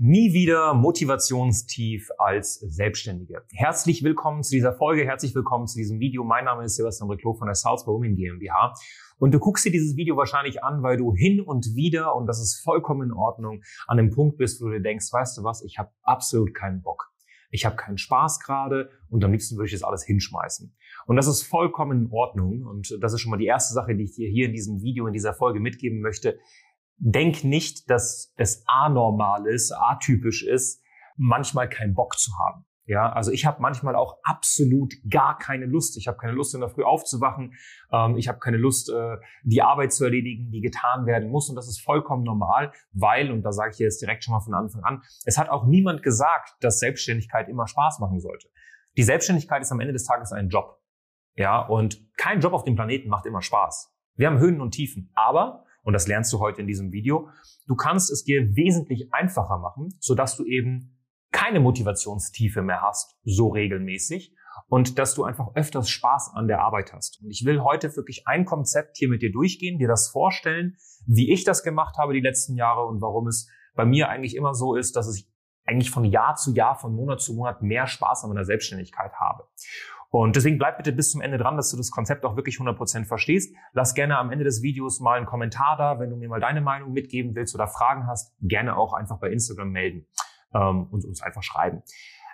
Nie wieder Motivationstief als Selbstständige. Herzlich willkommen zu dieser Folge, herzlich willkommen zu diesem Video. Mein Name ist Sebastian Reclo von der Salzburg Women GmbH. Und du guckst dir dieses Video wahrscheinlich an, weil du hin und wieder, und das ist vollkommen in Ordnung, an dem Punkt bist, wo du dir denkst, weißt du was, ich habe absolut keinen Bock. Ich habe keinen Spaß gerade und am liebsten würde ich das alles hinschmeißen. Und das ist vollkommen in Ordnung. Und das ist schon mal die erste Sache, die ich dir hier in diesem Video, in dieser Folge mitgeben möchte denk nicht, dass es anormal ist, atypisch ist, manchmal keinen Bock zu haben. Ja, also ich habe manchmal auch absolut gar keine Lust. Ich habe keine Lust, in der Früh aufzuwachen. Ähm, ich habe keine Lust, äh, die Arbeit zu erledigen, die getan werden muss. Und das ist vollkommen normal, weil, und da sage ich jetzt direkt schon mal von Anfang an, es hat auch niemand gesagt, dass Selbstständigkeit immer Spaß machen sollte. Die Selbstständigkeit ist am Ende des Tages ein Job. Ja, und kein Job auf dem Planeten macht immer Spaß. Wir haben Höhen und Tiefen. Aber und das lernst du heute in diesem Video. Du kannst es dir wesentlich einfacher machen, sodass du eben keine Motivationstiefe mehr hast, so regelmäßig, und dass du einfach öfters Spaß an der Arbeit hast. Und ich will heute wirklich ein Konzept hier mit dir durchgehen, dir das vorstellen, wie ich das gemacht habe die letzten Jahre und warum es bei mir eigentlich immer so ist, dass ich eigentlich von Jahr zu Jahr, von Monat zu Monat mehr Spaß an meiner Selbstständigkeit habe. Und deswegen bleib bitte bis zum Ende dran, dass du das Konzept auch wirklich 100% verstehst. Lass gerne am Ende des Videos mal einen Kommentar da, wenn du mir mal deine Meinung mitgeben willst oder Fragen hast, gerne auch einfach bei Instagram melden ähm, und uns einfach schreiben.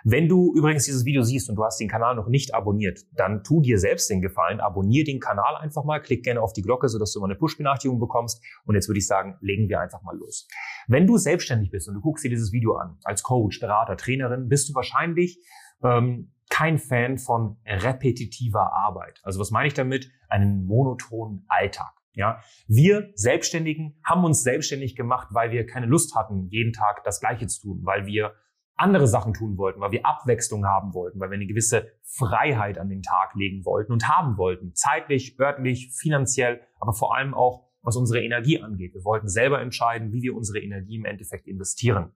Wenn du übrigens dieses Video siehst und du hast den Kanal noch nicht abonniert, dann tu dir selbst den Gefallen, abonniere den Kanal einfach mal, klick gerne auf die Glocke, sodass du immer eine Push-Benachrichtigung bekommst. Und jetzt würde ich sagen, legen wir einfach mal los. Wenn du selbstständig bist und du guckst dir dieses Video an, als Coach, Berater, Trainerin, bist du wahrscheinlich ähm, kein Fan von repetitiver Arbeit. Also was meine ich damit? Einen monotonen Alltag. Ja, wir Selbstständigen haben uns selbstständig gemacht, weil wir keine Lust hatten, jeden Tag das Gleiche zu tun, weil wir andere Sachen tun wollten, weil wir Abwechslung haben wollten, weil wir eine gewisse Freiheit an den Tag legen wollten und haben wollten. Zeitlich, örtlich, finanziell, aber vor allem auch, was unsere Energie angeht. Wir wollten selber entscheiden, wie wir unsere Energie im Endeffekt investieren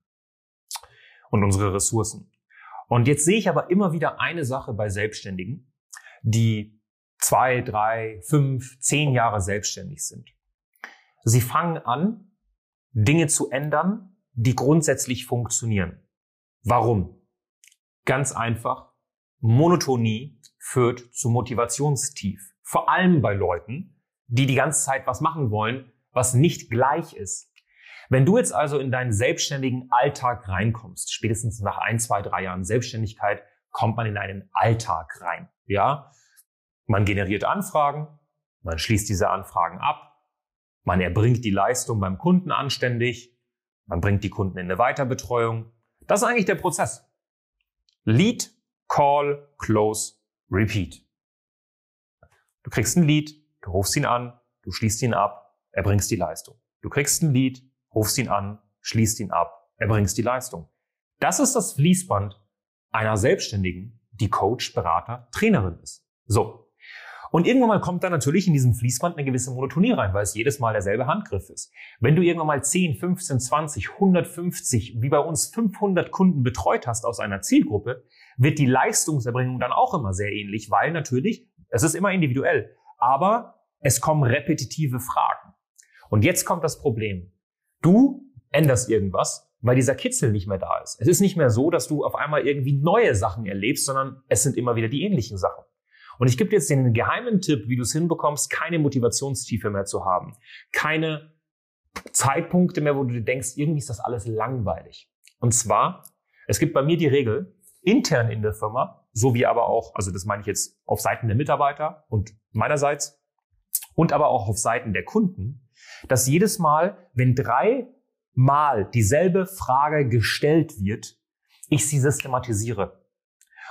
und unsere Ressourcen. Und jetzt sehe ich aber immer wieder eine Sache bei Selbstständigen, die zwei, drei, fünf, zehn Jahre selbstständig sind. Sie fangen an, Dinge zu ändern, die grundsätzlich funktionieren. Warum? Ganz einfach. Monotonie führt zu Motivationstief. Vor allem bei Leuten, die die ganze Zeit was machen wollen, was nicht gleich ist. Wenn du jetzt also in deinen selbstständigen Alltag reinkommst, spätestens nach ein, zwei, drei Jahren Selbstständigkeit, kommt man in einen Alltag rein. Ja, man generiert Anfragen, man schließt diese Anfragen ab, man erbringt die Leistung beim Kunden anständig, man bringt die Kunden in eine Weiterbetreuung. Das ist eigentlich der Prozess. Lead, Call, Close, Repeat. Du kriegst ein Lead, du rufst ihn an, du schließt ihn ab, erbringst die Leistung. Du kriegst ein Lead, rufst ihn an, schließt ihn ab, erbringst die Leistung. Das ist das Fließband einer Selbstständigen, die Coach, Berater, Trainerin ist. So. Und irgendwann mal kommt dann natürlich in diesem Fließband eine gewisse Monotonie rein, weil es jedes Mal derselbe Handgriff ist. Wenn du irgendwann mal 10, 15, 20, 150, wie bei uns 500 Kunden betreut hast aus einer Zielgruppe, wird die Leistungserbringung dann auch immer sehr ähnlich, weil natürlich, es ist immer individuell, aber es kommen repetitive Fragen. Und jetzt kommt das Problem. Du änderst irgendwas, weil dieser Kitzel nicht mehr da ist. Es ist nicht mehr so, dass du auf einmal irgendwie neue Sachen erlebst, sondern es sind immer wieder die ähnlichen Sachen. Und ich gebe dir jetzt den geheimen Tipp, wie du es hinbekommst, keine Motivationstiefe mehr zu haben. Keine Zeitpunkte mehr, wo du dir denkst, irgendwie ist das alles langweilig. Und zwar, es gibt bei mir die Regel, intern in der Firma, sowie aber auch, also das meine ich jetzt auf Seiten der Mitarbeiter und meinerseits und aber auch auf Seiten der Kunden, dass jedes Mal, wenn drei Mal dieselbe Frage gestellt wird, ich sie systematisiere.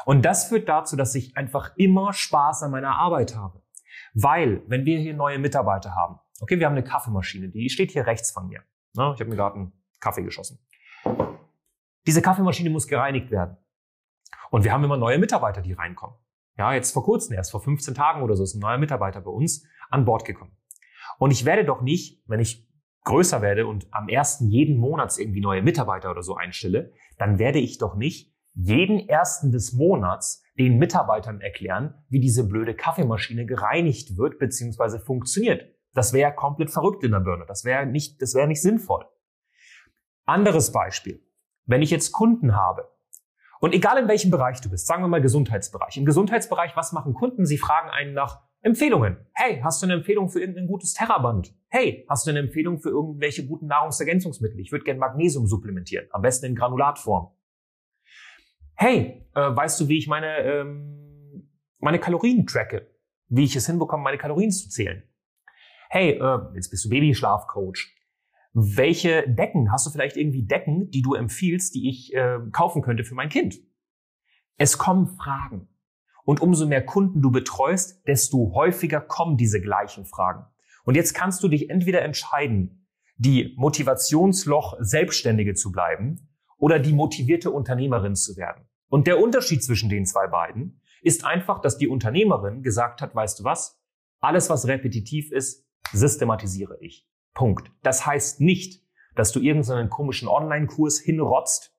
Und das führt dazu, dass ich einfach immer Spaß an meiner Arbeit habe. Weil, wenn wir hier neue Mitarbeiter haben, okay, wir haben eine Kaffeemaschine, die steht hier rechts von mir. Ich habe mir gerade einen Kaffee geschossen. Diese Kaffeemaschine muss gereinigt werden. Und wir haben immer neue Mitarbeiter, die reinkommen. Ja, jetzt vor kurzem, erst vor 15 Tagen oder so, ist ein neuer Mitarbeiter bei uns an Bord gekommen. Und ich werde doch nicht, wenn ich größer werde und am ersten jeden Monats irgendwie neue Mitarbeiter oder so einstelle, dann werde ich doch nicht jeden ersten des Monats den Mitarbeitern erklären, wie diese blöde Kaffeemaschine gereinigt wird bzw. funktioniert. Das wäre komplett verrückt in der Birne. Das wäre nicht, das wäre nicht sinnvoll. Anderes Beispiel. wenn ich jetzt Kunden habe, und egal in welchem Bereich du bist, sagen wir mal Gesundheitsbereich. Im Gesundheitsbereich, was machen Kunden? Sie fragen einen nach Empfehlungen. Hey, hast du eine Empfehlung für irgendein gutes Terraband? Hey, hast du eine Empfehlung für irgendwelche guten Nahrungsergänzungsmittel? Ich würde gerne Magnesium supplementieren, am besten in Granulatform. Hey, äh, weißt du, wie ich meine, ähm, meine Kalorien tracke? Wie ich es hinbekomme, meine Kalorien zu zählen? Hey, äh, jetzt bist du Babyschlafcoach. Welche Decken? Hast du vielleicht irgendwie Decken, die du empfiehlst, die ich äh, kaufen könnte für mein Kind? Es kommen Fragen. Und umso mehr Kunden du betreust, desto häufiger kommen diese gleichen Fragen. Und jetzt kannst du dich entweder entscheiden, die Motivationsloch Selbstständige zu bleiben oder die motivierte Unternehmerin zu werden. Und der Unterschied zwischen den zwei beiden ist einfach, dass die Unternehmerin gesagt hat, weißt du was? Alles, was repetitiv ist, systematisiere ich. Punkt. Das heißt nicht, dass du irgendeinen komischen Online-Kurs hinrotzt,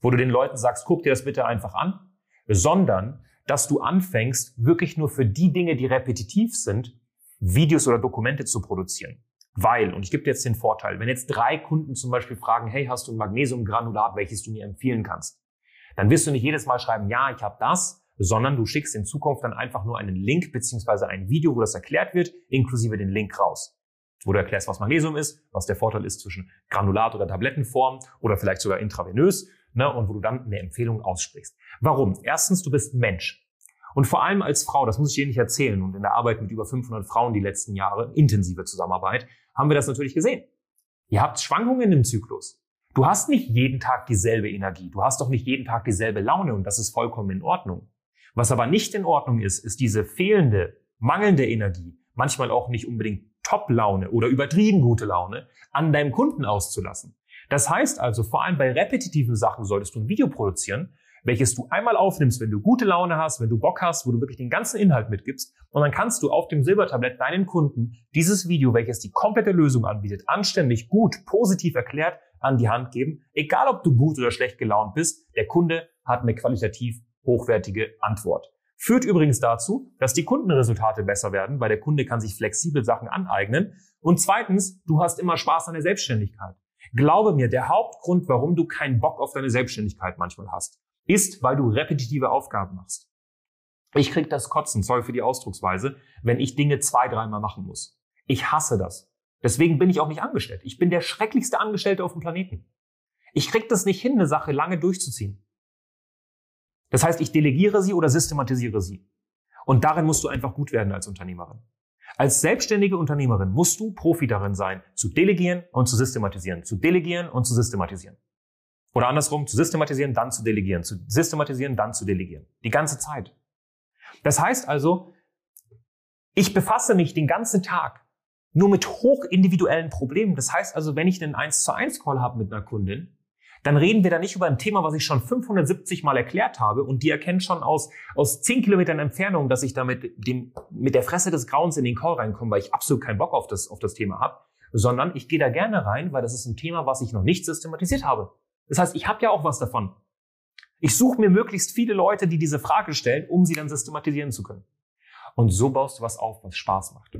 wo du den Leuten sagst, guck dir das bitte einfach an, sondern dass du anfängst, wirklich nur für die Dinge, die repetitiv sind, Videos oder Dokumente zu produzieren. Weil, und ich gebe dir jetzt den Vorteil, wenn jetzt drei Kunden zum Beispiel fragen, hey, hast du ein Magnesiumgranulat, welches du mir empfehlen kannst, dann wirst du nicht jedes Mal schreiben, ja, ich habe das, sondern du schickst in Zukunft dann einfach nur einen Link beziehungsweise ein Video, wo das erklärt wird, inklusive den Link raus. Wo du erklärst, was Magnesium ist, was der Vorteil ist zwischen Granulat oder Tablettenform oder vielleicht sogar intravenös, ne, und wo du dann eine Empfehlung aussprichst. Warum? Erstens, du bist Mensch. Und vor allem als Frau, das muss ich dir nicht erzählen, und in der Arbeit mit über 500 Frauen die letzten Jahre, intensive Zusammenarbeit, haben wir das natürlich gesehen. Ihr habt Schwankungen im Zyklus. Du hast nicht jeden Tag dieselbe Energie. Du hast doch nicht jeden Tag dieselbe Laune und das ist vollkommen in Ordnung. Was aber nicht in Ordnung ist, ist diese fehlende, mangelnde Energie, manchmal auch nicht unbedingt Top-Laune oder übertrieben gute Laune an deinem Kunden auszulassen. Das heißt also, vor allem bei repetitiven Sachen solltest du ein Video produzieren, welches du einmal aufnimmst, wenn du gute Laune hast, wenn du Bock hast, wo du wirklich den ganzen Inhalt mitgibst. Und dann kannst du auf dem Silbertablett deinen Kunden dieses Video, welches die komplette Lösung anbietet, anständig, gut, positiv erklärt an die Hand geben. Egal, ob du gut oder schlecht gelaunt bist, der Kunde hat eine qualitativ hochwertige Antwort. Führt übrigens dazu, dass die Kundenresultate besser werden, weil der Kunde kann sich flexibel Sachen aneignen. Und zweitens, du hast immer Spaß an der Selbstständigkeit. Glaube mir, der Hauptgrund, warum du keinen Bock auf deine Selbstständigkeit manchmal hast, ist, weil du repetitive Aufgaben machst. Ich krieg das Kotzen, sorry für die Ausdrucksweise, wenn ich Dinge zwei, dreimal machen muss. Ich hasse das. Deswegen bin ich auch nicht angestellt. Ich bin der schrecklichste Angestellte auf dem Planeten. Ich krieg das nicht hin, eine Sache lange durchzuziehen. Das heißt, ich delegiere sie oder systematisiere sie. Und darin musst du einfach gut werden als Unternehmerin. Als selbstständige Unternehmerin musst du Profi darin sein, zu delegieren und zu systematisieren, zu delegieren und zu systematisieren. Oder andersrum, zu systematisieren, dann zu delegieren, zu systematisieren, dann zu delegieren. Die ganze Zeit. Das heißt also, ich befasse mich den ganzen Tag nur mit hochindividuellen Problemen. Das heißt also, wenn ich einen 1 zu 1 Call habe mit einer Kundin, dann reden wir da nicht über ein Thema, was ich schon 570 Mal erklärt habe und die erkennen schon aus, aus 10 Kilometern Entfernung, dass ich da mit, dem, mit der Fresse des Grauens in den Call reinkomme, weil ich absolut keinen Bock auf das, auf das Thema habe, sondern ich gehe da gerne rein, weil das ist ein Thema, was ich noch nicht systematisiert habe. Das heißt, ich habe ja auch was davon. Ich suche mir möglichst viele Leute, die diese Frage stellen, um sie dann systematisieren zu können. Und so baust du was auf, was Spaß macht.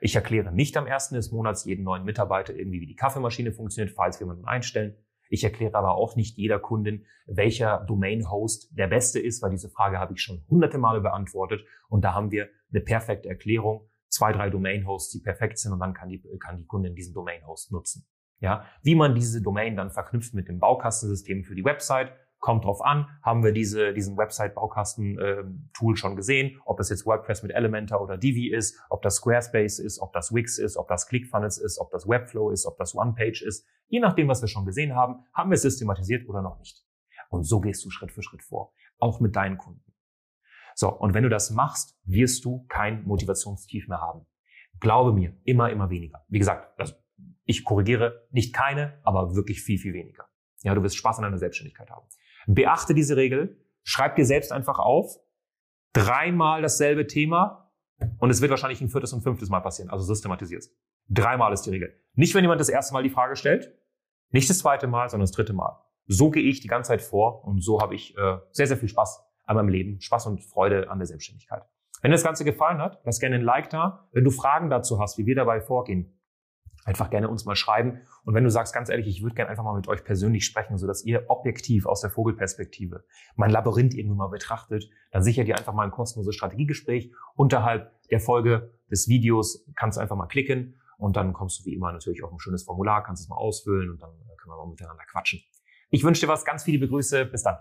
Ich erkläre nicht am ersten des Monats jeden neuen Mitarbeiter irgendwie, wie die Kaffeemaschine funktioniert, falls wir jemanden einstellen. Ich erkläre aber auch nicht jeder Kundin, welcher Domain-Host der beste ist, weil diese Frage habe ich schon hunderte Male beantwortet. Und da haben wir eine perfekte Erklärung, zwei, drei Domain-Hosts, die perfekt sind und dann kann die, kann die Kundin diesen Domain-Host nutzen. Ja, wie man diese Domain dann verknüpft mit dem Baukastensystem für die Website, kommt drauf an, haben wir diese, diesen Website-Baukasten-Tool ähm, schon gesehen, ob das jetzt WordPress mit Elementor oder Divi ist, ob das Squarespace ist, ob das Wix ist, ob das ClickFunnels ist, ob das Webflow ist, ob das OnePage ist. Je nachdem, was wir schon gesehen haben, haben wir es systematisiert oder noch nicht. Und so gehst du Schritt für Schritt vor, auch mit deinen Kunden. So, und wenn du das machst, wirst du kein Motivationstief mehr haben. Glaube mir, immer, immer weniger. Wie gesagt, also ich korrigiere nicht keine, aber wirklich viel, viel weniger. Ja, du wirst Spaß an deiner Selbstständigkeit haben. Beachte diese Regel, schreib dir selbst einfach auf, dreimal dasselbe Thema und es wird wahrscheinlich ein viertes und fünftes Mal passieren, also systematisierst. Dreimal ist die Regel. Nicht, wenn jemand das erste Mal die Frage stellt, nicht das zweite Mal, sondern das dritte Mal. So gehe ich die ganze Zeit vor und so habe ich äh, sehr, sehr viel Spaß an meinem Leben, Spaß und Freude an der Selbstständigkeit. Wenn dir das Ganze gefallen hat, lass gerne ein Like da. Wenn du Fragen dazu hast, wie wir dabei vorgehen, einfach gerne uns mal schreiben. Und wenn du sagst, ganz ehrlich, ich würde gerne einfach mal mit euch persönlich sprechen, sodass ihr objektiv aus der Vogelperspektive mein Labyrinth irgendwie mal betrachtet, dann sicher dir einfach mal ein kostenloses Strategiegespräch. Unterhalb der Folge des Videos kannst du einfach mal klicken und dann kommst du wie immer natürlich auf ein schönes Formular, kannst es mal ausfüllen und dann können wir mal miteinander quatschen. Ich wünsche dir was, ganz viele Begrüße. Bis dann.